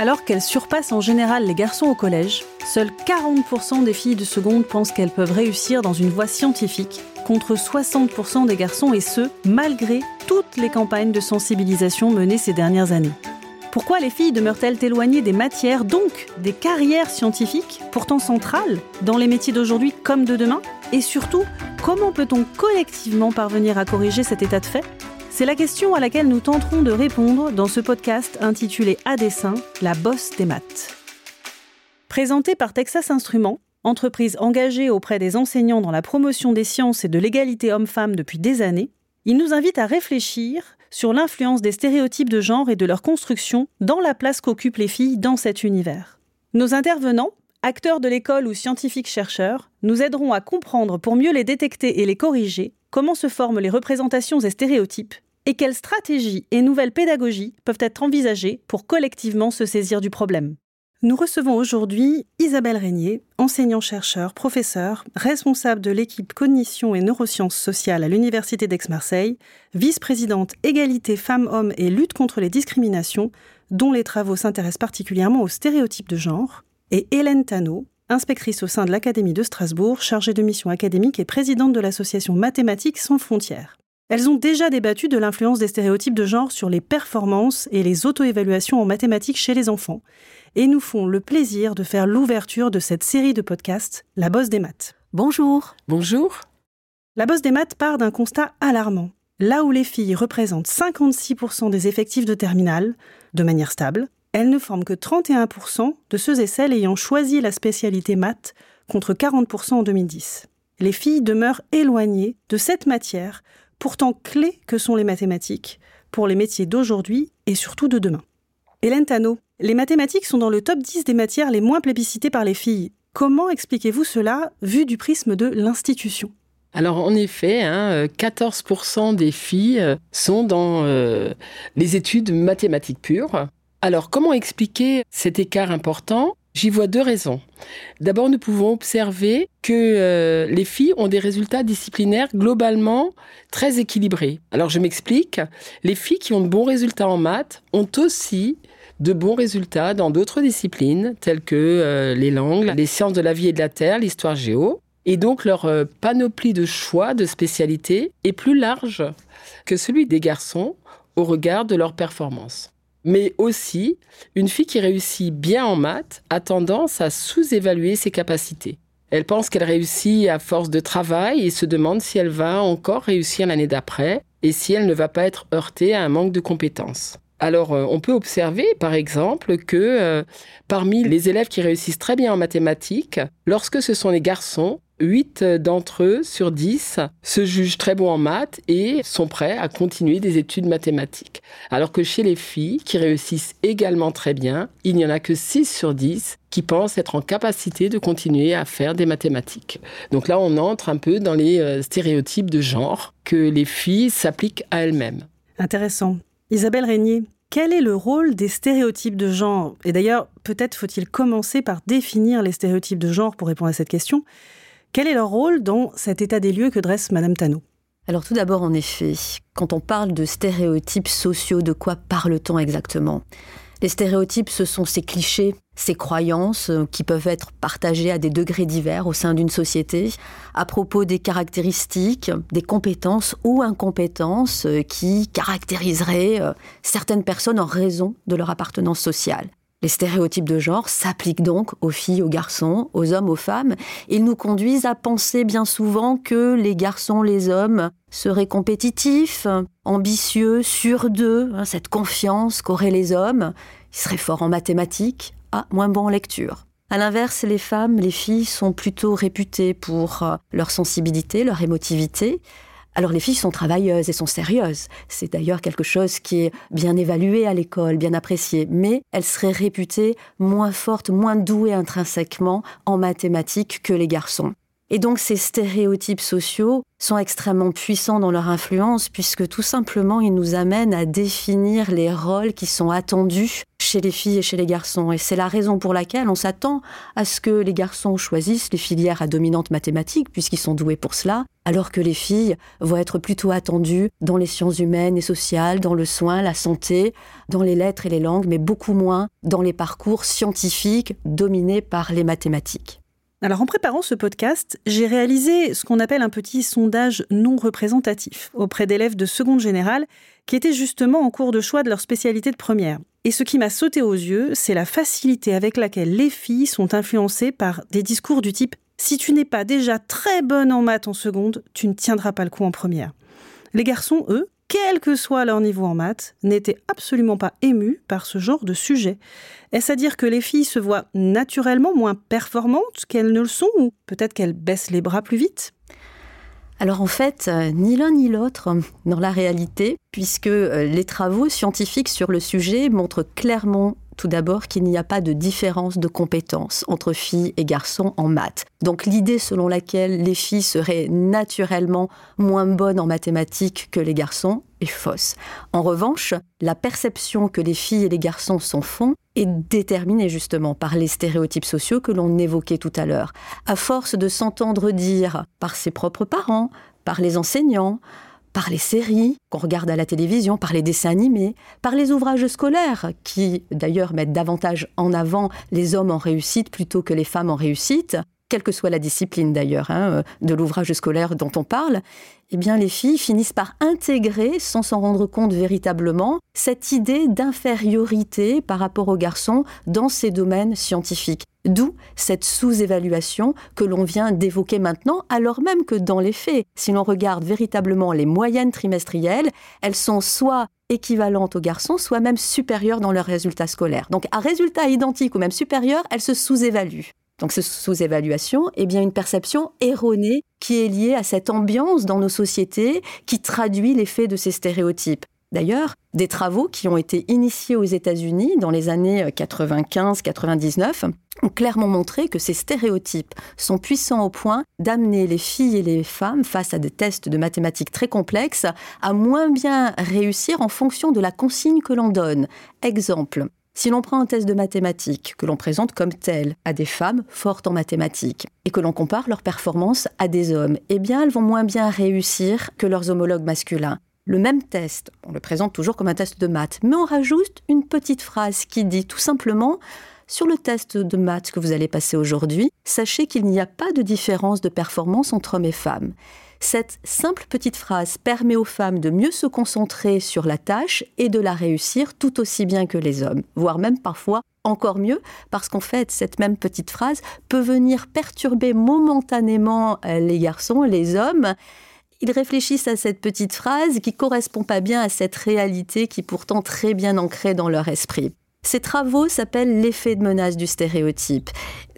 Alors qu'elles surpassent en général les garçons au collège, seuls 40% des filles de seconde pensent qu'elles peuvent réussir dans une voie scientifique, contre 60% des garçons, et ce, malgré toutes les campagnes de sensibilisation menées ces dernières années. Pourquoi les filles demeurent-elles éloignées des matières, donc des carrières scientifiques, pourtant centrales dans les métiers d'aujourd'hui comme de demain? Et surtout, comment peut-on collectivement parvenir à corriger cet état de fait? C'est la question à laquelle nous tenterons de répondre dans ce podcast intitulé À dessin, la bosse des maths. Présenté par Texas Instruments, entreprise engagée auprès des enseignants dans la promotion des sciences et de l'égalité homme-femme depuis des années, il nous invite à réfléchir sur l'influence des stéréotypes de genre et de leur construction dans la place qu'occupent les filles dans cet univers. Nos intervenants, acteurs de l'école ou scientifiques chercheurs, nous aideront à comprendre pour mieux les détecter et les corriger comment se forment les représentations et stéréotypes et quelles stratégies et nouvelles pédagogies peuvent être envisagées pour collectivement se saisir du problème. Nous recevons aujourd'hui Isabelle Régnier, enseignant-chercheur, professeur, responsable de l'équipe Cognition et Neurosciences sociales à l'Université d'Aix-Marseille, vice-présidente Égalité femmes-hommes et lutte contre les discriminations, dont les travaux s'intéressent particulièrement aux stéréotypes de genre, et Hélène Tano, inspectrice au sein de l'Académie de Strasbourg, chargée de mission académique et présidente de l'association Mathématiques sans frontières. Elles ont déjà débattu de l'influence des stéréotypes de genre sur les performances et les auto-évaluations en mathématiques chez les enfants et nous font le plaisir de faire l'ouverture de cette série de podcasts, La Bosse des maths. Bonjour. Bonjour. La Bosse des maths part d'un constat alarmant. Là où les filles représentent 56% des effectifs de terminale, de manière stable, elles ne forment que 31% de ceux et celles ayant choisi la spécialité maths, contre 40% en 2010. Les filles demeurent éloignées de cette matière, pourtant clé que sont les mathématiques, pour les métiers d'aujourd'hui et surtout de demain. Hélène Tano, les mathématiques sont dans le top 10 des matières les moins plébiscitées par les filles. Comment expliquez-vous cela vu du prisme de l'institution? Alors en effet, 14% hein, des filles sont dans euh, les études mathématiques pures. Alors comment expliquer cet écart important? J'y vois deux raisons. D'abord, nous pouvons observer que euh, les filles ont des résultats disciplinaires globalement très équilibrés. Alors je m'explique, les filles qui ont de bons résultats en maths ont aussi de bons résultats dans d'autres disciplines telles que euh, les langues, les sciences de la vie et de la terre, l'histoire géo. Et donc leur euh, panoplie de choix de spécialités est plus large que celui des garçons au regard de leur performance. Mais aussi, une fille qui réussit bien en maths a tendance à sous-évaluer ses capacités. Elle pense qu'elle réussit à force de travail et se demande si elle va encore réussir l'année d'après et si elle ne va pas être heurtée à un manque de compétences. Alors, euh, on peut observer, par exemple, que euh, parmi les élèves qui réussissent très bien en mathématiques, lorsque ce sont les garçons, 8 d'entre eux sur 10 se jugent très bons en maths et sont prêts à continuer des études mathématiques. Alors que chez les filles, qui réussissent également très bien, il n'y en a que 6 sur 10 qui pensent être en capacité de continuer à faire des mathématiques. Donc là, on entre un peu dans les euh, stéréotypes de genre que les filles s'appliquent à elles-mêmes. Intéressant. Isabelle Régnier, quel est le rôle des stéréotypes de genre? Et d'ailleurs, peut-être faut-il commencer par définir les stéréotypes de genre pour répondre à cette question. Quel est leur rôle dans cet état des lieux que dresse Madame Tano? Alors tout d'abord, en effet, quand on parle de stéréotypes sociaux, de quoi parle-t-on exactement? Les stéréotypes, ce sont ces clichés, ces croyances euh, qui peuvent être partagées à des degrés divers au sein d'une société à propos des caractéristiques, des compétences ou incompétences euh, qui caractériseraient euh, certaines personnes en raison de leur appartenance sociale. Les stéréotypes de genre s'appliquent donc aux filles, aux garçons, aux hommes, aux femmes. Ils nous conduisent à penser bien souvent que les garçons, les hommes seraient compétitifs, ambitieux, sûrs d'eux, hein, cette confiance qu'auraient les hommes. Ils seraient forts en mathématiques, ah, moins bons en lecture. À l'inverse, les femmes, les filles sont plutôt réputées pour euh, leur sensibilité, leur émotivité, alors les filles sont travailleuses et sont sérieuses. C'est d'ailleurs quelque chose qui est bien évalué à l'école, bien apprécié. Mais elles seraient réputées moins fortes, moins douées intrinsèquement en mathématiques que les garçons. Et donc ces stéréotypes sociaux sont extrêmement puissants dans leur influence puisque tout simplement ils nous amènent à définir les rôles qui sont attendus chez les filles et chez les garçons. Et c'est la raison pour laquelle on s'attend à ce que les garçons choisissent les filières à dominante mathématique, puisqu'ils sont doués pour cela, alors que les filles vont être plutôt attendues dans les sciences humaines et sociales, dans le soin, la santé, dans les lettres et les langues, mais beaucoup moins dans les parcours scientifiques dominés par les mathématiques. Alors en préparant ce podcast, j'ai réalisé ce qu'on appelle un petit sondage non représentatif auprès d'élèves de seconde générale qui étaient justement en cours de choix de leur spécialité de première. Et ce qui m'a sauté aux yeux, c'est la facilité avec laquelle les filles sont influencées par des discours du type Si tu n'es pas déjà très bonne en maths en seconde, tu ne tiendras pas le coup en première. Les garçons, eux, quel que soit leur niveau en maths, n'étaient absolument pas émus par ce genre de sujet. Est-ce à dire que les filles se voient naturellement moins performantes qu'elles ne le sont, ou peut-être qu'elles baissent les bras plus vite? Alors en fait, euh, ni l'un ni l'autre dans la réalité, puisque euh, les travaux scientifiques sur le sujet montrent clairement tout d'abord qu'il n'y a pas de différence de compétences entre filles et garçons en maths. Donc l'idée selon laquelle les filles seraient naturellement moins bonnes en mathématiques que les garçons est fausse. En revanche, la perception que les filles et les garçons s'en font est déterminée justement par les stéréotypes sociaux que l'on évoquait tout à l'heure. À force de s'entendre dire par ses propres parents, par les enseignants, par les séries qu'on regarde à la télévision, par les dessins animés, par les ouvrages scolaires, qui d'ailleurs mettent davantage en avant les hommes en réussite plutôt que les femmes en réussite, quelle que soit la discipline d'ailleurs hein, euh, de l'ouvrage scolaire dont on parle, eh bien les filles finissent par intégrer, sans s'en rendre compte véritablement, cette idée d'infériorité par rapport aux garçons dans ces domaines scientifiques. D'où cette sous-évaluation que l'on vient d'évoquer maintenant, alors même que dans les faits, si l'on regarde véritablement les moyennes trimestrielles, elles sont soit équivalentes aux garçons, soit même supérieures dans leurs résultats scolaires. Donc à résultats identiques ou même supérieurs, elles se sous-évaluent. Donc ce sous-évaluation est bien une perception erronée qui est liée à cette ambiance dans nos sociétés qui traduit l'effet de ces stéréotypes. D'ailleurs, des travaux qui ont été initiés aux États-Unis dans les années 95-99 ont clairement montré que ces stéréotypes sont puissants au point d'amener les filles et les femmes face à des tests de mathématiques très complexes à moins bien réussir en fonction de la consigne que l'on donne. Exemple, si l'on prend un test de mathématiques que l'on présente comme tel à des femmes fortes en mathématiques et que l'on compare leur performance à des hommes, eh bien elles vont moins bien réussir que leurs homologues masculins. Le même test, on le présente toujours comme un test de maths, mais on rajoute une petite phrase qui dit tout simplement sur le test de maths que vous allez passer aujourd'hui, sachez qu'il n'y a pas de différence de performance entre hommes et femmes. Cette simple petite phrase permet aux femmes de mieux se concentrer sur la tâche et de la réussir tout aussi bien que les hommes, voire même parfois encore mieux, parce qu'en fait, cette même petite phrase peut venir perturber momentanément euh, les garçons, les hommes. Ils réfléchissent à cette petite phrase qui correspond pas bien à cette réalité qui est pourtant très bien ancrée dans leur esprit. Ces travaux s'appellent l'effet de menace du stéréotype.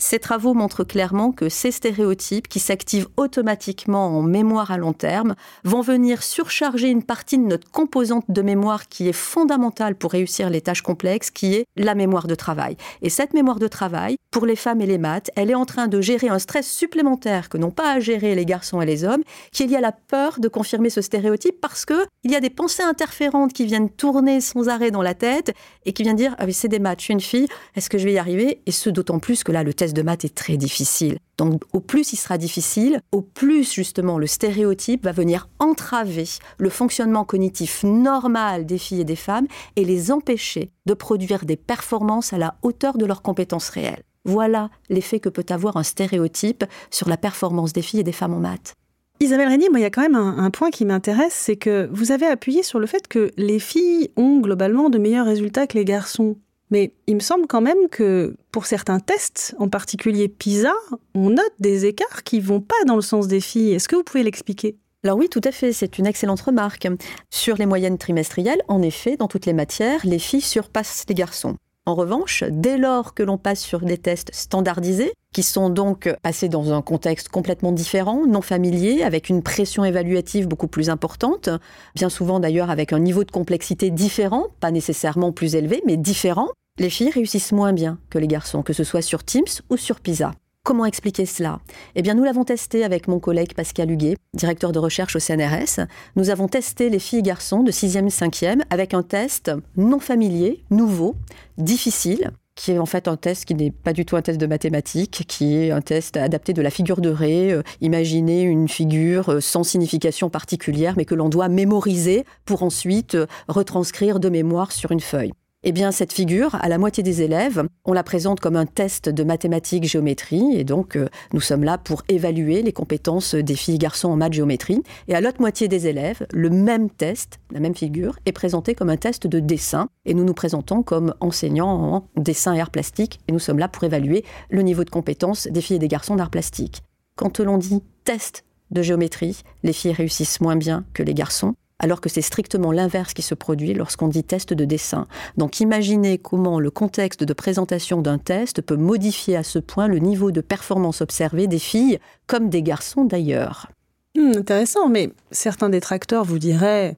Ces travaux montrent clairement que ces stéréotypes, qui s'activent automatiquement en mémoire à long terme, vont venir surcharger une partie de notre composante de mémoire qui est fondamentale pour réussir les tâches complexes, qui est la mémoire de travail. Et cette mémoire de travail, pour les femmes et les maths, elle est en train de gérer un stress supplémentaire que n'ont pas à gérer les garçons et les hommes, qui est lié à la peur de confirmer ce stéréotype parce que il y a des pensées interférentes qui viennent tourner sans arrêt dans la tête et qui viennent dire ah c'est des maths, je suis une fille, est-ce que je vais y arriver? Et ce d'autant plus que là le test de maths est très difficile. Donc au plus il sera difficile, au plus justement le stéréotype va venir entraver le fonctionnement cognitif normal des filles et des femmes et les empêcher de produire des performances à la hauteur de leurs compétences réelles. Voilà l'effet que peut avoir un stéréotype sur la performance des filles et des femmes en maths. Isabelle Régnier, moi, il y a quand même un, un point qui m'intéresse, c'est que vous avez appuyé sur le fait que les filles ont globalement de meilleurs résultats que les garçons. Mais il me semble quand même que pour certains tests, en particulier PISA, on note des écarts qui vont pas dans le sens des filles. Est-ce que vous pouvez l'expliquer? Alors oui, tout à fait, c'est une excellente remarque. Sur les moyennes trimestrielles, en effet, dans toutes les matières, les filles surpassent les garçons. En revanche, dès lors que l'on passe sur des tests standardisés, qui sont donc passés dans un contexte complètement différent, non familier, avec une pression évaluative beaucoup plus importante, bien souvent d'ailleurs avec un niveau de complexité différent, pas nécessairement plus élevé, mais différent, les filles réussissent moins bien que les garçons, que ce soit sur Teams ou sur PISA. Comment expliquer cela? Eh bien, nous l'avons testé avec mon collègue Pascal Huguet, directeur de recherche au CNRS. Nous avons testé les filles et garçons de 6e et 5e avec un test non familier, nouveau, difficile, qui est en fait un test qui n'est pas du tout un test de mathématiques, qui est un test adapté de la figure de Ré. Euh, imaginez une figure euh, sans signification particulière, mais que l'on doit mémoriser pour ensuite euh, retranscrire de mémoire sur une feuille. Eh bien, cette figure, à la moitié des élèves, on la présente comme un test de mathématiques géométrie, et donc euh, nous sommes là pour évaluer les compétences des filles et garçons en maths géométrie. Et à l'autre moitié des élèves, le même test, la même figure, est présenté comme un test de dessin, et nous nous présentons comme enseignants en dessin et art plastique, et nous sommes là pour évaluer le niveau de compétence des filles et des garçons d'art plastique. Quand l'on dit test de géométrie, les filles réussissent moins bien que les garçons alors que c'est strictement l'inverse qui se produit lorsqu'on dit test de dessin. Donc imaginez comment le contexte de présentation d'un test peut modifier à ce point le niveau de performance observé des filles comme des garçons d'ailleurs. Hmm, intéressant, mais certains détracteurs vous diraient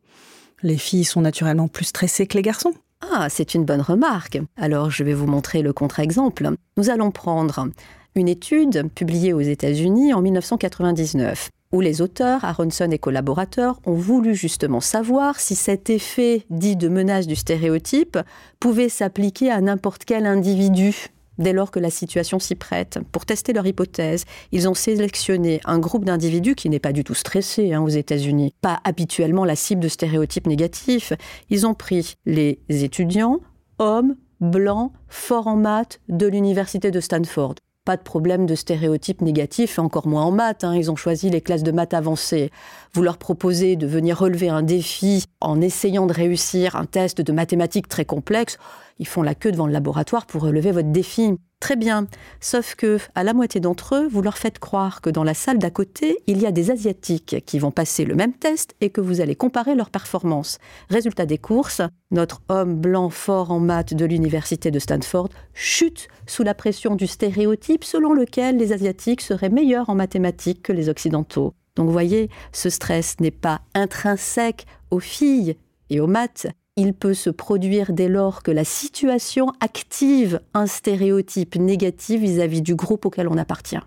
les filles sont naturellement plus stressées que les garçons. Ah, c'est une bonne remarque. Alors je vais vous montrer le contre-exemple. Nous allons prendre une étude publiée aux États-Unis en 1999 où les auteurs, Aronson et collaborateurs, ont voulu justement savoir si cet effet dit de menace du stéréotype pouvait s'appliquer à n'importe quel individu dès lors que la situation s'y prête. Pour tester leur hypothèse, ils ont sélectionné un groupe d'individus qui n'est pas du tout stressé hein, aux États-Unis, pas habituellement la cible de stéréotypes négatifs. Ils ont pris les étudiants, hommes, blancs, forts en maths de l'université de Stanford pas de problème de stéréotypes négatifs, encore moins en maths. Hein. Ils ont choisi les classes de maths avancées. Vous leur proposez de venir relever un défi en essayant de réussir un test de mathématiques très complexe. Ils font la queue devant le laboratoire pour relever votre défi. Très bien. Sauf que, à la moitié d'entre eux, vous leur faites croire que dans la salle d'à côté, il y a des Asiatiques qui vont passer le même test et que vous allez comparer leurs performances. Résultat des courses, notre homme blanc fort en maths de l'université de Stanford chute sous la pression du stéréotype selon lequel les Asiatiques seraient meilleurs en mathématiques que les Occidentaux. Donc vous voyez, ce stress n'est pas intrinsèque aux filles et aux maths, il peut se produire dès lors que la situation active un stéréotype négatif vis-à-vis du groupe auquel on appartient.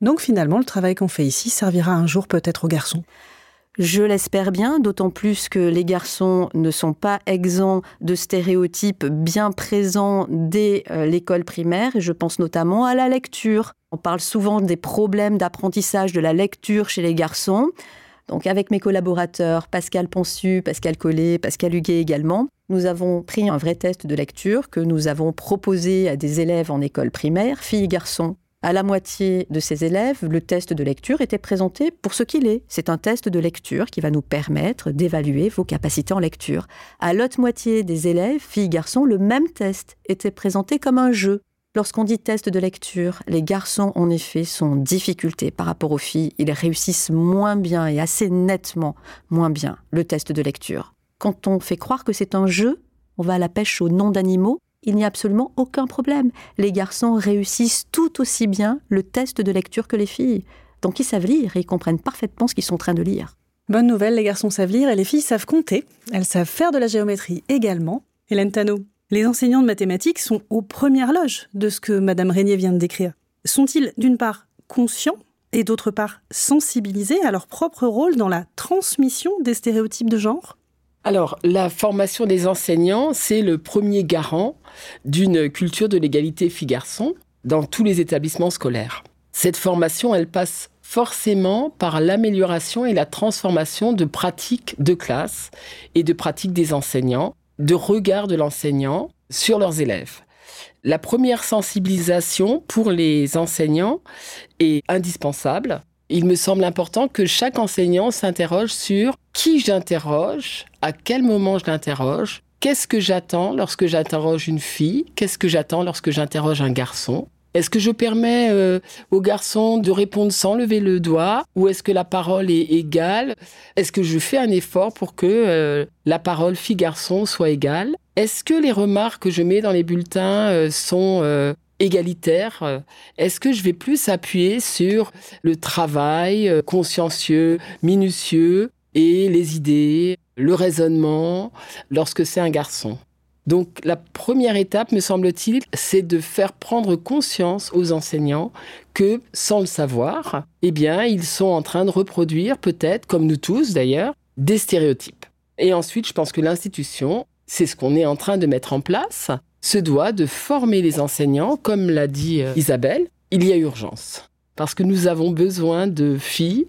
Donc finalement, le travail qu'on fait ici servira un jour peut-être aux garçons. Je l'espère bien, d'autant plus que les garçons ne sont pas exempts de stéréotypes bien présents dès euh, l'école primaire, et je pense notamment à la lecture. On parle souvent des problèmes d'apprentissage de la lecture chez les garçons. Donc avec mes collaborateurs, Pascal Ponsu, Pascal Collet, Pascal Huguet également, nous avons pris un vrai test de lecture que nous avons proposé à des élèves en école primaire, filles et garçons. À la moitié de ces élèves, le test de lecture était présenté pour ce qu'il est. C'est un test de lecture qui va nous permettre d'évaluer vos capacités en lecture. À l'autre moitié des élèves, filles garçons, le même test était présenté comme un jeu. Lorsqu'on dit test de lecture, les garçons, en effet, sont en difficulté par rapport aux filles. Ils réussissent moins bien et assez nettement moins bien le test de lecture. Quand on fait croire que c'est un jeu, on va à la pêche aux noms d'animaux, il n'y a absolument aucun problème. Les garçons réussissent tout aussi bien le test de lecture que les filles. Donc ils savent lire et ils comprennent parfaitement ce qu'ils sont en train de lire. Bonne nouvelle, les garçons savent lire et les filles savent compter. Elles savent faire de la géométrie également. Hélène Tano, les enseignants de mathématiques sont aux premières loges de ce que Madame Régnier vient de décrire. Sont-ils d'une part conscients et d'autre part sensibilisés à leur propre rôle dans la transmission des stéréotypes de genre? Alors, la formation des enseignants, c'est le premier garant d'une culture de l'égalité filles-garçons dans tous les établissements scolaires. Cette formation, elle passe forcément par l'amélioration et la transformation de pratiques de classe et de pratiques des enseignants de regard de l'enseignant sur leurs élèves. La première sensibilisation pour les enseignants est indispensable. Il me semble important que chaque enseignant s'interroge sur qui j'interroge, à quel moment je l'interroge, qu'est-ce que j'attends lorsque j'interroge une fille, qu'est-ce que j'attends lorsque j'interroge un garçon, est-ce que je permets euh, aux garçons de répondre sans lever le doigt ou est-ce que la parole est égale? Est-ce que je fais un effort pour que euh, la parole fille-garçon soit égale? Est-ce que les remarques que je mets dans les bulletins euh, sont égalitaires? Est-ce que je vais plus appuyer sur le travail consciencieux, minutieux et les idées, le raisonnement lorsque c'est un garçon? Donc la première étape, me semble-t-il, c'est de faire prendre conscience aux enseignants que, sans le savoir, eh bien, ils sont en train de reproduire, peut-être, comme nous tous d'ailleurs, des stéréotypes. Et ensuite, je pense que l'institution, c'est ce qu'on est en train de mettre en place, se doit de former les enseignants, comme l'a dit euh, Isabelle, il y a urgence. Parce que nous avons besoin de filles,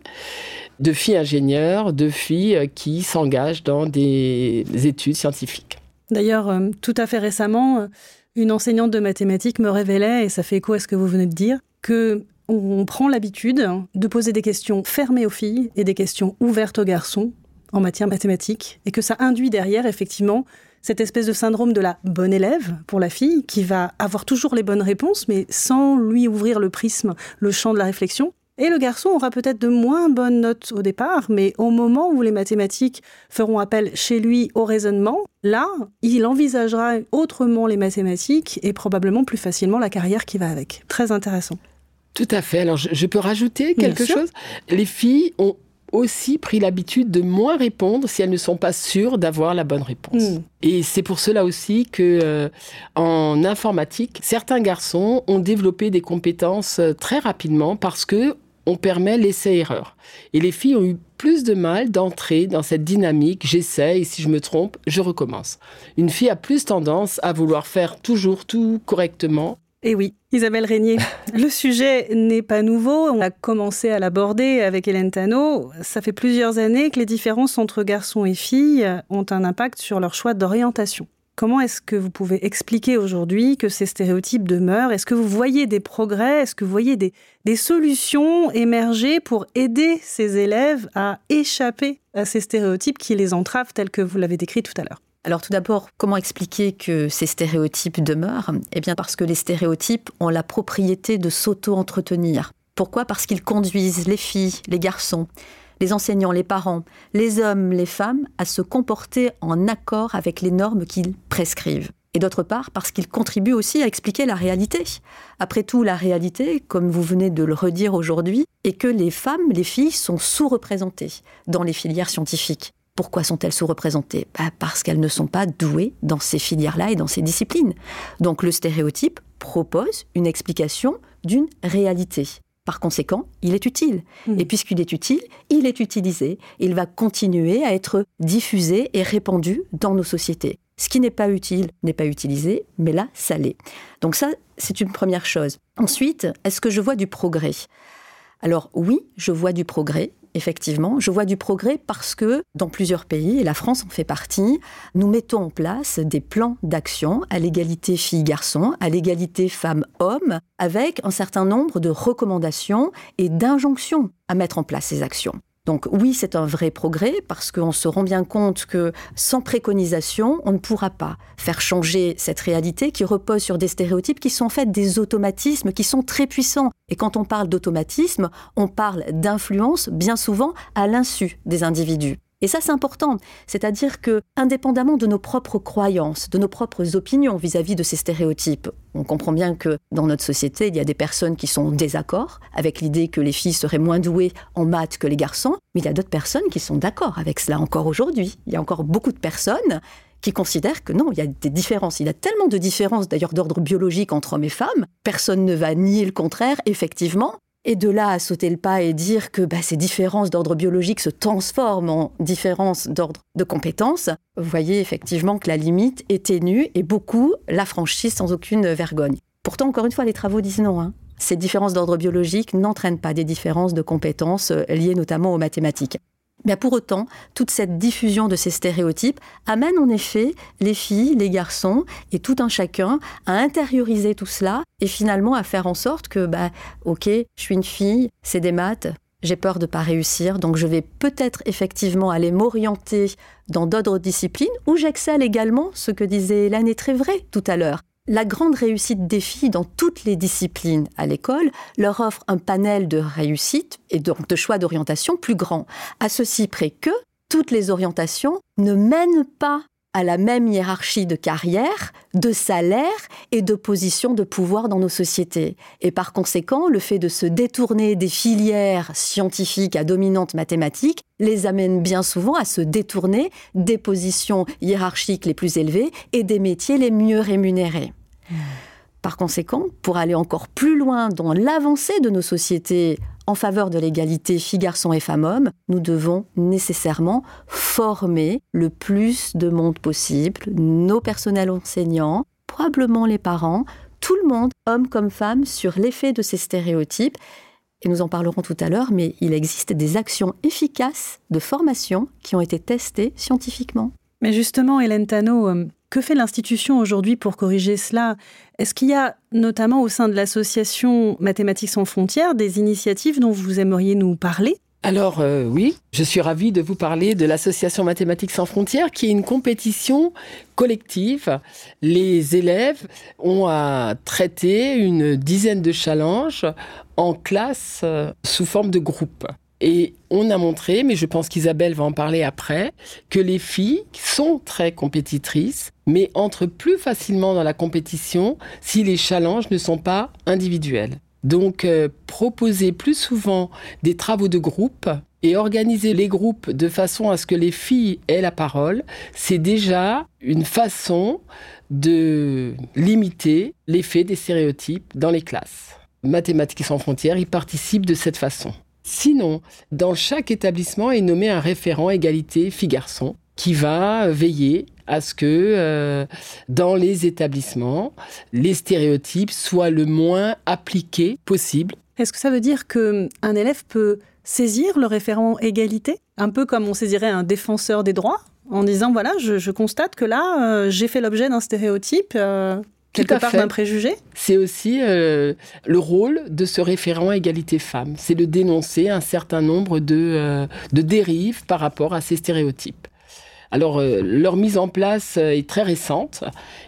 de filles ingénieurs, de filles euh, qui s'engagent dans des études scientifiques. D'ailleurs, euh, tout à fait récemment, une enseignante de mathématiques me révélait, et ça fait écho à ce que vous venez de dire, que on prend l'habitude de poser des questions fermées aux filles et des questions ouvertes aux garçons en matière mathématique, et que ça induit derrière, effectivement, cette espèce de syndrome de la bonne élève pour la fille, qui va avoir toujours les bonnes réponses, mais sans lui ouvrir le prisme, le champ de la réflexion. Et le garçon aura peut-être de moins bonnes notes au départ, mais au moment où les mathématiques feront appel chez lui au raisonnement, là, il envisagera autrement les mathématiques et probablement plus facilement la carrière qui va avec. Très intéressant. Tout à fait. Alors, je, peux rajouter quelque chose? Les filles ont aussi pris l'habitude de moins répondre si elles ne sont pas sûres d'avoir la bonne réponse. Hmm. Et c'est pour cela aussi que euh, en informatique, certains garçons ont développé des compétences euh, très rapidement parce que on permet l'essai-erreur. Et les filles ont eu plus de mal d'entrer dans cette dynamique, j'essaie et si je me trompe, je recommence. Une fille a plus tendance à vouloir faire toujours tout correctement et eh oui, Isabelle Régnier, le sujet n'est pas nouveau. On a commencé à l'aborder avec Hélène Tano. Ça fait plusieurs années que les différences entre garçons et filles ont un impact sur leur choix d'orientation. Comment est-ce que vous pouvez expliquer aujourd'hui que ces stéréotypes demeurent? Est-ce que vous voyez des progrès? Est-ce que vous voyez des, solutions émerger pour aider ces élèves à échapper à ces stéréotypes qui les entravent tels que vous l'avez décrit tout à l'heure? Alors tout d'abord, comment expliquer que ces stéréotypes demeurent? Eh bien parce que les stéréotypes ont la propriété de s'auto-entretenir. Pourquoi? Parce qu'ils conduisent les filles, les garçons, les enseignants, les parents, les hommes, les femmes à se comporter en accord avec les normes qu'ils prescrivent. Et d'autre part, parce qu'ils contribuent aussi à expliquer la réalité. Après tout, la réalité, comme vous venez de le redire aujourd'hui, est que les femmes, les filles sont sous-représentées dans les filières scientifiques. Pourquoi sont-elles sous-représentées? Bah, Parce qu'elles ne sont pas douées dans ces filières-là et dans ces disciplines. Donc le stéréotype propose une explication d'une réalité. Par conséquent, il est utile. Hmm. Et puisqu'il est utile, il est utilisé. Il va continuer à être diffusé et répandu dans nos sociétés. Ce qui n'est pas utile n'est pas utilisé, mais là, ça l'est. Donc ça, c'est une première chose. Ensuite, est-ce que je vois du progrès? Alors oui, je vois du progrès, effectivement. Je vois du progrès parce que dans plusieurs pays, et la France en fait partie, nous mettons en place des plans d'action à l'égalité filles-garçons, à l'égalité femmes-hommes, avec un certain nombre de recommandations et d'injonctions à mettre en place ces actions. Donc oui, c'est un vrai progrès parce qu'on se rend bien compte que sans préconisation, on ne pourra pas faire changer cette réalité qui repose sur des stéréotypes qui sont en fait des automatismes qui sont très puissants. Et quand on parle d'automatisme, on parle d'influence bien souvent à l'insu des individus. Et ça, c'est important. C'est-à-dire que, indépendamment de nos propres croyances, de nos propres opinions vis-à-vis de ces stéréotypes, on comprend bien que dans notre société, il y a des personnes qui sont en désaccord avec l'idée que les filles seraient moins douées en maths que les garçons, mais il y a d'autres personnes qui sont d'accord avec cela encore aujourd'hui. Il y a encore beaucoup de personnes qui considèrent que non, il y a des différences. Il y a tellement de différences d'ailleurs d'ordre biologique entre hommes et femmes. Personne ne va nier le contraire, effectivement. Et de là à sauter le pas et dire que bah, ces différences d'ordre biologique se transforment en différences d'ordre de compétences, vous voyez effectivement que la limite est ténue et beaucoup la franchissent sans aucune vergogne. Pourtant, encore une fois, les travaux disent non. Hein. Ces différences d'ordre biologique n'entraînent pas des différences de compétences euh, liées notamment aux mathématiques. Mais pour autant, toute cette diffusion de ces stéréotypes amène en effet les filles, les garçons et tout un chacun à intérioriser tout cela et finalement à faire en sorte que, bah, ok, je suis une fille, c'est des maths, j'ai peur de pas réussir, donc je vais peut-être effectivement aller m'orienter dans d'autres disciplines où j'excelle également, ce que disait Hélène est très vrai tout à l'heure. La grande réussite des filles dans toutes les disciplines à l'école leur offre un panel de réussite et donc de choix d'orientation plus grand, à ceci près que toutes les orientations ne mènent pas à la même hiérarchie de carrière, de salaire et de position de pouvoir dans nos sociétés. Et par conséquent, le fait de se détourner des filières scientifiques à dominante mathématique les amène bien souvent à se détourner des positions hiérarchiques les plus élevées et des métiers les mieux rémunérés. Par conséquent, pour aller encore plus loin dans l'avancée de nos sociétés en faveur de l'égalité filles-garçons et femmes-hommes, nous devons nécessairement former le plus de monde possible, nos personnels enseignants, probablement les parents, tout le monde, hommes comme femmes, sur l'effet de ces stéréotypes. Et nous en parlerons tout à l'heure, mais il existe des actions efficaces de formation qui ont été testées scientifiquement. Mais justement, Hélène Tano, euh, que fait l'institution aujourd'hui pour corriger cela? Est-ce qu'il y a notamment au sein de l'association Mathématiques sans frontières des initiatives dont vous aimeriez nous parler? Alors euh, oui, je suis ravie de vous parler de l'association Mathématiques sans frontières qui est une compétition collective. Les élèves ont à traiter une dizaine de challenges en classe euh, sous forme de groupe. Et on a montré, mais je pense qu'Isabelle va en parler après, que les filles sont très compétitrices, mais entrent plus facilement dans la compétition si les challenges ne sont pas individuels. Donc, euh, proposer plus souvent des travaux de groupe et organiser les groupes de façon à ce que les filles aient la parole, c'est déjà une façon de limiter l'effet des stéréotypes dans les classes. Mathématiques sans frontières y participent de cette façon. Sinon, dans chaque établissement est nommé un référent égalité filles-garçons qui va veiller à ce que euh, dans les établissements, les stéréotypes soient le moins appliqués possible. Est-ce que ça veut dire qu'un élève peut saisir le référent égalité, un peu comme on saisirait un défenseur des droits, en disant voilà, je, constate que là, euh, j'ai fait l'objet d'un stéréotype. Euh, quelque part d'un préjugé? C'est aussi le rôle de ce référent égalité femmes, c'est de dénoncer un certain nombre de, de dérives par rapport à ces stéréotypes. Alors, euh, leur mise en place euh, est très récente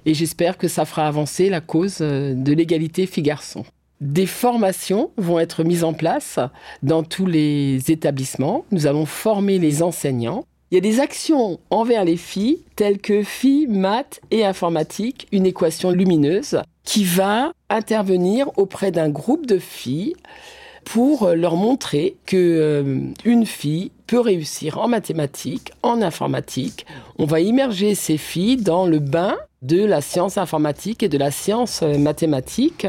et j'espère que ça fera avancer la cause euh, de l'égalité filles-garçons. Des formations vont être mises en place dans tous les établissements. Nous allons former les enseignants. Il y a des actions envers les filles telles que filles, maths et informatique, une équation lumineuse qui va intervenir auprès d'un groupe de filles pour leur montrer que une fille peut réussir en mathématiques, en informatique. On va immerger ces filles dans le bain de la science informatique et de la science euh, mathématique.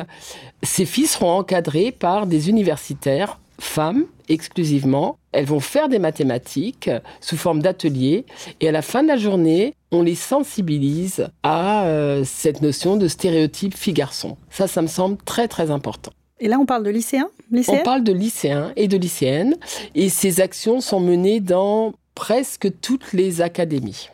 Ces filles seront encadrées par des universitaires femmes exclusivement. Elles vont faire des mathématiques sous forme d'ateliers et à la fin de la journée, on les sensibilise à euh, cette notion de stéréotype fille-garçon. Ça, ça me semble très très important. Et là, on parle de lycéens On parle de lycéens et de lycéennes. Et ces actions sont menées dans presque toutes les académies.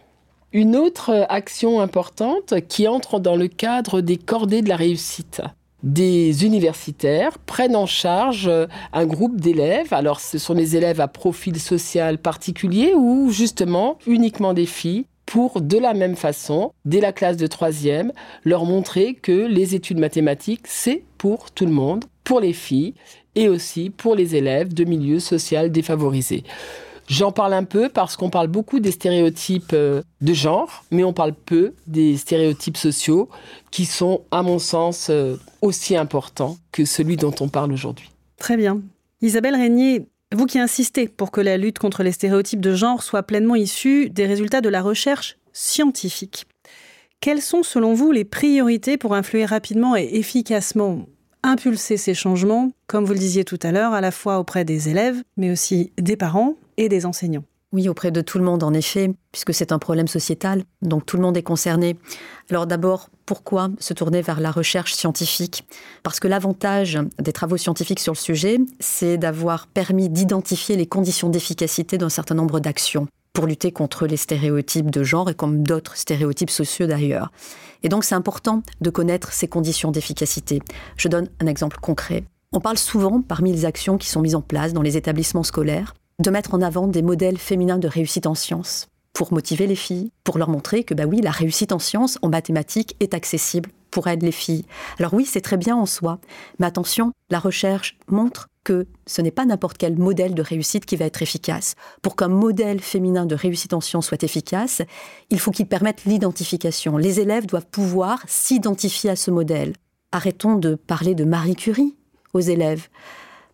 Une autre action importante qui entre dans le cadre des cordées de la réussite. Des universitaires prennent en charge un groupe d'élèves. Alors, ce sont des élèves à profil social particulier ou justement uniquement des filles pour, de la même façon, dès la classe de troisième, leur montrer que les études mathématiques, c'est pour tout le monde, pour les filles et aussi pour les élèves de milieux sociaux défavorisés. J'en parle un peu parce qu'on parle beaucoup des stéréotypes euh, de genre, mais on parle peu des stéréotypes sociaux qui sont, à mon sens, euh, aussi importants que celui dont on parle aujourd'hui. Très bien. Isabelle Régnier, vous qui insistez pour que la lutte contre les stéréotypes de genre soit pleinement issue des résultats de la recherche scientifique, quelles sont selon vous les priorités pour influer rapidement et efficacement impulser ces changements, comme vous le disiez tout à l'heure, à la fois auprès des élèves, mais aussi des parents et des enseignants. Oui, auprès de tout le monde, en effet, puisque c'est un problème sociétal, donc tout le monde est concerné. Alors d'abord, pourquoi se tourner vers la recherche scientifique? Parce que l'avantage des travaux scientifiques sur le sujet, c'est d'avoir permis d'identifier les conditions d'efficacité d'un certain nombre d'actions pour lutter contre les stéréotypes de genre et comme d'autres stéréotypes sociaux d'ailleurs. Et donc c'est important de connaître ces conditions d'efficacité. Je donne un exemple concret. On parle souvent, parmi les actions qui sont mises en place dans les établissements scolaires, de mettre en avant des modèles féminins de réussite en sciences pour motiver les filles, pour leur montrer que bah oui, la réussite en sciences, en mathématiques est accessible pour aider les filles. Alors oui, c'est très bien en soi, mais attention, la recherche montre que ce n'est pas n'importe quel modèle de réussite qui va être efficace. Pour qu'un modèle féminin de réussite en sciences soit efficace, il faut qu'il permette l'identification. Les élèves doivent pouvoir s'identifier à ce modèle. Arrêtons de parler de Marie Curie aux élèves.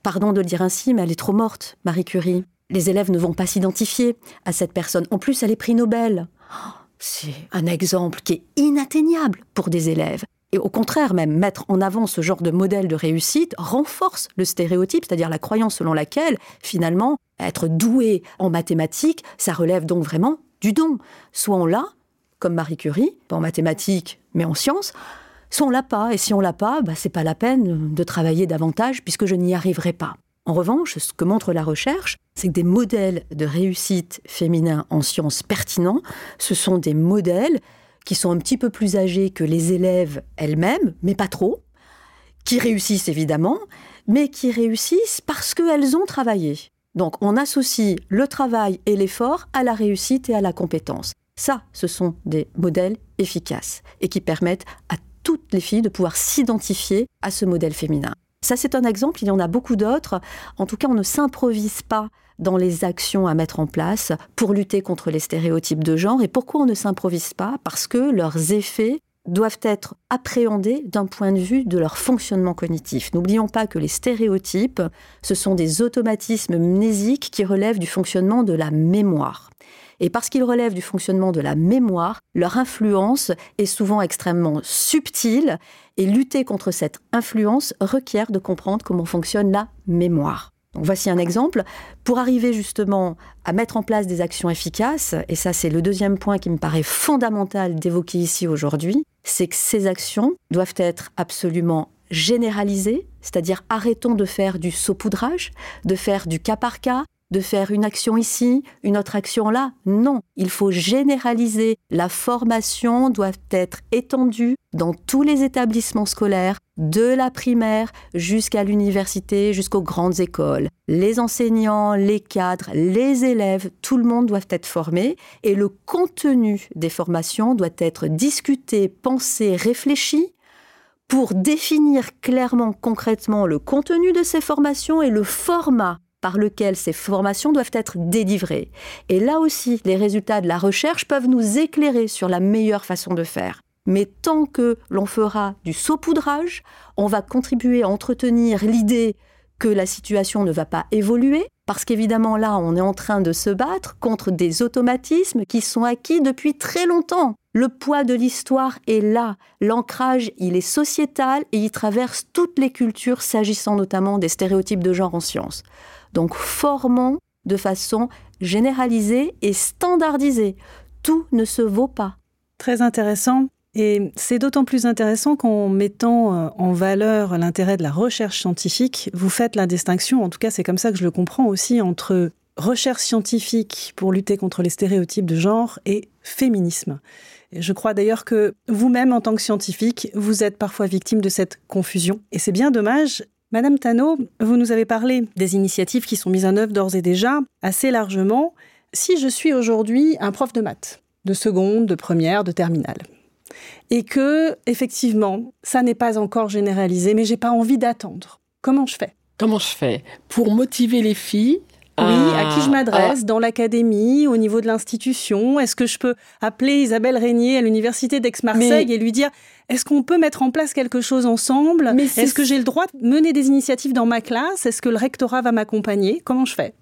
Pardon de le dire ainsi, mais elle est trop morte, Marie Curie. Les élèves ne vont pas s'identifier à cette personne. En plus, elle est prix Nobel. Oh, c'est un exemple qui est inatteignable pour des élèves. Et au contraire, même mettre en avant ce genre de modèle de réussite renforce le stéréotype, c'est-à-dire la croyance selon laquelle, finalement, être doué en mathématiques, ça relève donc vraiment du don. Soit on l'a, comme Marie Curie, pas en mathématiques, mais en sciences, soit on l'a pas. Et si on l'a pas, bah, c'est pas la peine de travailler davantage puisque je n'y arriverai pas. En revanche, ce que montre la recherche, c'est que des modèles de réussite féminin en sciences pertinents, ce sont des modèles qui sont un petit peu plus âgés que les élèves elles-mêmes, mais pas trop, qui réussissent évidemment, mais qui réussissent parce qu'elles ont travaillé. Donc on associe le travail et l'effort à la réussite et à la compétence. Ça, ce sont des modèles efficaces et qui permettent à toutes les filles de pouvoir s'identifier à ce modèle féminin. Ça, c'est un exemple, il y en a beaucoup d'autres. En tout cas, on ne s'improvise pas dans les actions à mettre en place pour lutter contre les stéréotypes de genre. Et pourquoi on ne s'improvise pas? Parce que leurs effets doivent être appréhendés d'un point de vue de leur fonctionnement cognitif. N'oublions pas que les stéréotypes, ce sont des automatismes mnésiques qui relèvent du fonctionnement de la mémoire. Et parce qu'ils relèvent du fonctionnement de la mémoire, leur influence est souvent extrêmement subtile et lutter contre cette influence requiert de comprendre comment fonctionne la mémoire. Voici un exemple. Pour arriver justement à mettre en place des actions efficaces, et ça c'est le deuxième point qui me paraît fondamental d'évoquer ici aujourd'hui, c'est que ces actions doivent être absolument généralisées, c'est-à-dire arrêtons de faire du saupoudrage, de faire du cas par cas, de faire une action ici, une autre action là. Non, il faut généraliser. La formation doit être étendue dans tous les établissements scolaires, de la primaire jusqu'à l'université, jusqu'aux grandes écoles. Les enseignants, les cadres, les élèves, tout le monde doit être formé et le contenu des formations doit être discuté, pensé, réfléchi pour définir clairement, concrètement le contenu de ces formations et le format par lequel ces formations doivent être délivrées. Et là aussi, les résultats de la recherche peuvent nous éclairer sur la meilleure façon de faire. Mais tant que l'on fera du saupoudrage, on va contribuer à entretenir l'idée que la situation ne va pas évoluer, parce qu'évidemment là, on est en train de se battre contre des automatismes qui sont acquis depuis très longtemps. Le poids de l'histoire est là, l'ancrage, il est sociétal et il traverse toutes les cultures, s'agissant notamment des stéréotypes de genre en sciences. Donc formons de façon généralisée et standardisée. Tout ne se vaut pas. Très intéressant. Et c'est d'autant plus intéressant qu'en mettant euh, en valeur l'intérêt de la recherche scientifique, vous faites la distinction, en tout cas c'est comme ça que je le comprends aussi, entre recherche scientifique pour lutter contre les stéréotypes de genre et féminisme. je crois d'ailleurs que vous-même, en tant que scientifique, vous êtes parfois victime de cette confusion. Et c'est bien dommage. Madame Tano, vous nous avez parlé des initiatives qui sont mises en œuvre d'ores et déjà assez largement. Si je suis aujourd'hui un prof de maths, de seconde, de première, de terminale, et que effectivement, ça n'est pas encore généralisé, mais j'ai pas envie d'attendre. Comment je fais? Comment je fais? Pour motiver les filles, oui, à qui je m'adresse? Dans l'académie, au niveau de l'institution? Est-ce que je peux appeler Isabelle Régnier à l'université d'Aix-Marseille et lui dire est-ce qu'on peut mettre en place quelque chose ensemble Est-ce que j'ai le droit de mener des initiatives dans ma classe Est-ce que le rectorat va m'accompagner Comment je fais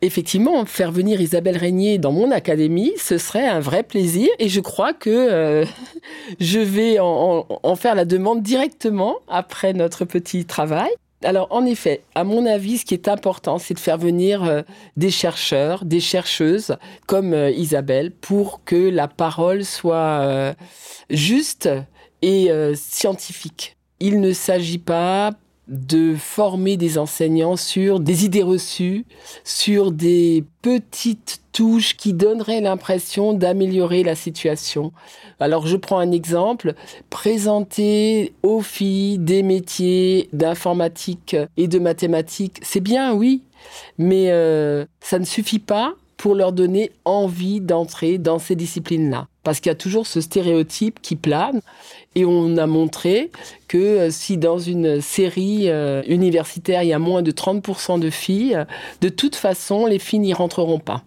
Effectivement, faire venir Isabelle Régnier dans mon académie, ce serait un vrai plaisir et je crois que euh, je vais en, faire la demande directement après notre petit travail. Alors en effet, à mon avis, ce qui est important, c'est de faire venir euh, des chercheurs, des chercheuses comme euh, Isabelle pour que la parole soit juste et scientifique. Il ne s'agit pas de former des enseignants sur des idées reçues, sur des petites touches qui donneraient l'impression d'améliorer la situation. Alors je prends un exemple, présenter aux filles des métiers d'informatique et de mathématiques, c'est bien, oui, mais euh, ça ne suffit pas pour leur donner envie d'entrer dans ces disciplines-là. Parce qu'il y a toujours ce stéréotype qui plane. Et on a montré que euh, si dans une série euh, universitaire, il y a moins de 30% de filles, de toute façon, les filles n'y rentreront pas.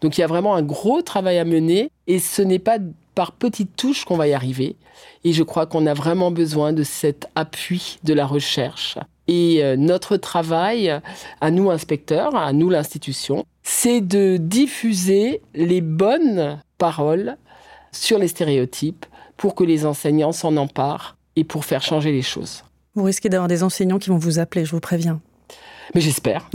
Donc il y a vraiment un gros travail à mener. Et ce n'est pas par petites touches qu'on va y arriver. Et je crois qu'on a vraiment besoin de cet appui de la recherche Et euh, notre travail, à nous inspecteurs, à nous l'institution, c'est de diffuser les bonnes paroles sur les stéréotypes pour que les enseignants s'en emparent et pour faire changer les choses. Vous risquez d'avoir des enseignants qui vont vous appeler, je vous préviens. Mais j'espère.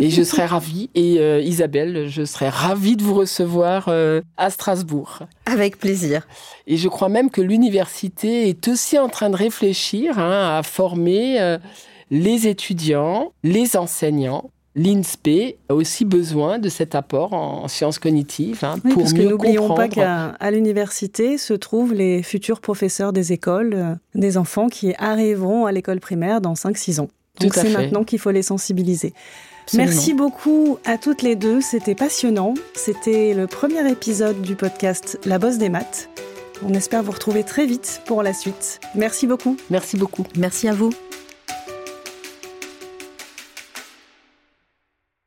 et je serai ravie. Et euh, Isabelle, je serai ravie de vous recevoir euh, à Strasbourg. Avec plaisir. Et je crois même que l'université est aussi en train de réfléchir hein, à former euh, les étudiants, les enseignants. L'INSPE a aussi besoin de cet apport en sciences cognitives hein, oui, pour parce mieux que n'oublions pas qu'à l'université se trouvent les futurs professeurs des écoles, des enfants qui arriveront à l'école primaire dans 5-6 ans. Tout Donc c'est maintenant qu'il faut les sensibiliser. Absolument. Merci beaucoup à toutes les deux, c'était passionnant. C'était le premier épisode du podcast La Bosse des maths. On espère vous retrouver très vite pour la suite. Merci beaucoup. Merci beaucoup. Merci à vous.